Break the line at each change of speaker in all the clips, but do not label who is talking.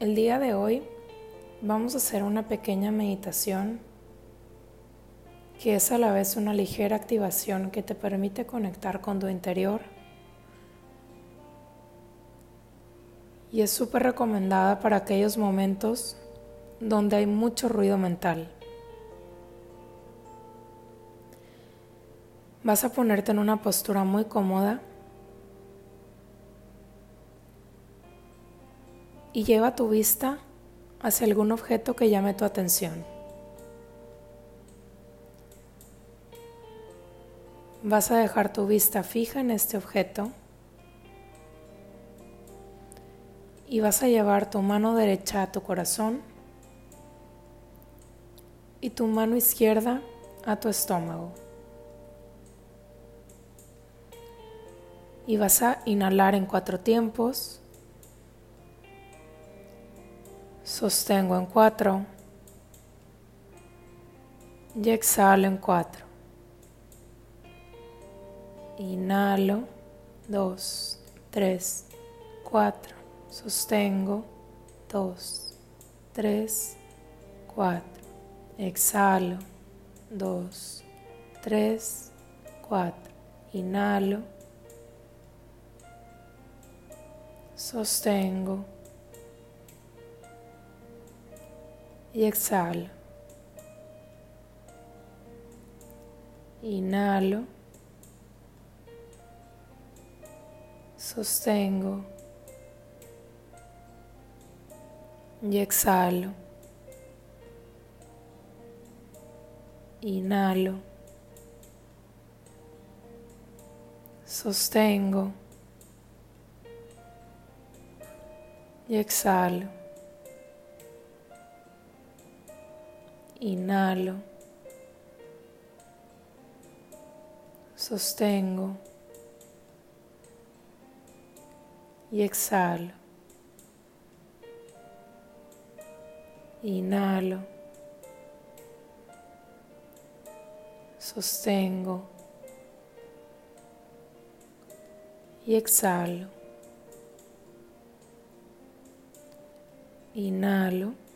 El día de hoy vamos a hacer una pequeña meditación que es a la vez una ligera activación que te permite conectar con tu interior y es súper recomendada para aquellos momentos donde hay mucho ruido mental. Vas a ponerte en una postura muy cómoda y lleva tu vista hacia algún objeto que llame tu atención. Vas a dejar tu vista fija en este objeto y vas a llevar tu mano derecha a tu corazón y tu mano izquierda a tu estómago. Y vas a inhalar en cuatro tiempos. Sostengo en cuatro. Y exhalo en cuatro. Inhalo. Dos, tres, cuatro. Sostengo. Dos, tres, cuatro. Exhalo. Dos, tres, cuatro. Inhalo. Sostengo. Y exhalo. Inhalo. Sostengo. Y exhalo. Inhalo. Sostengo. Y exhalo. Inhalo. Sostengo. Y exhalo. Inhalo. Sostengo. Y exhalo. Inhalo.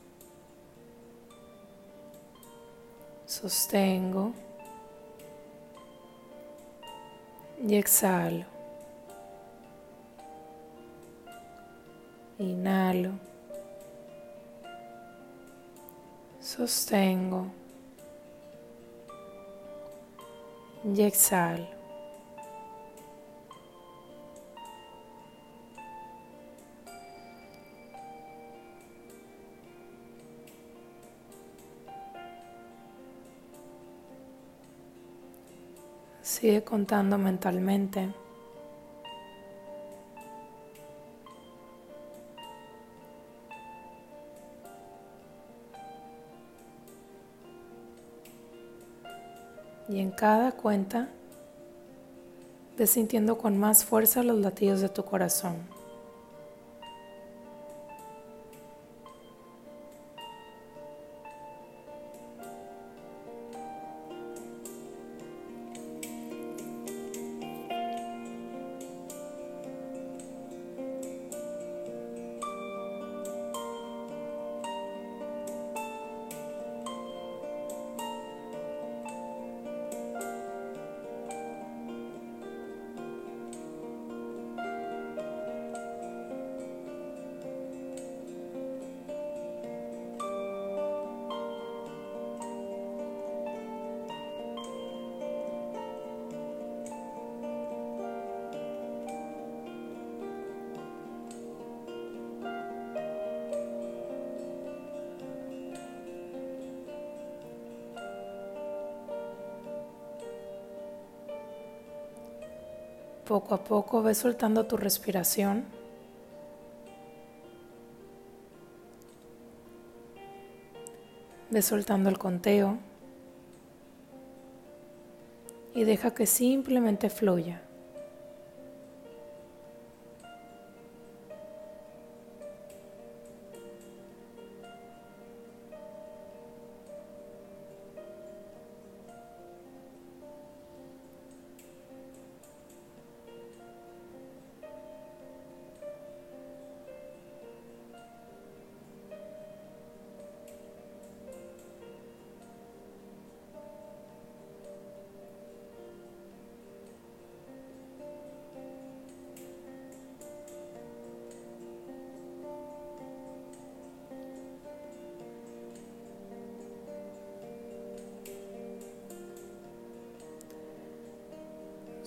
Sostengo. Y exhalo. Inhalo. Sostengo. Y exhalo. Sigue contando mentalmente. Y en cada cuenta, ve sintiendo con más fuerza los latidos de tu corazón. Poco a poco ves soltando tu respiración. Ves soltando el conteo y deja que simplemente fluya.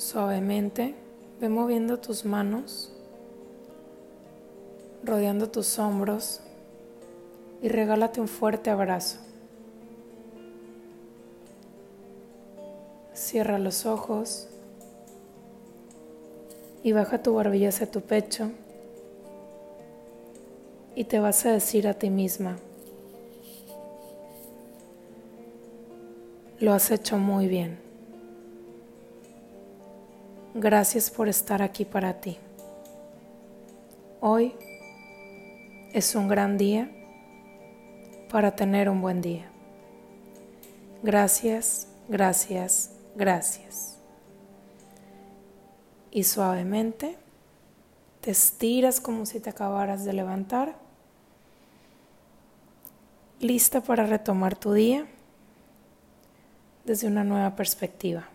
Suavemente ve moviendo tus manos, rodeando tus hombros y regálate un fuerte abrazo. Cierra los ojos y baja tu barbilla hacia tu pecho y te vas a decir a ti misma, lo has hecho muy bien. Gracias por estar aquí para ti. Hoy es un gran día para tener un buen día. Gracias, gracias, gracias. Y suavemente te estiras como si te acabaras de levantar, lista para retomar tu día desde una nueva perspectiva.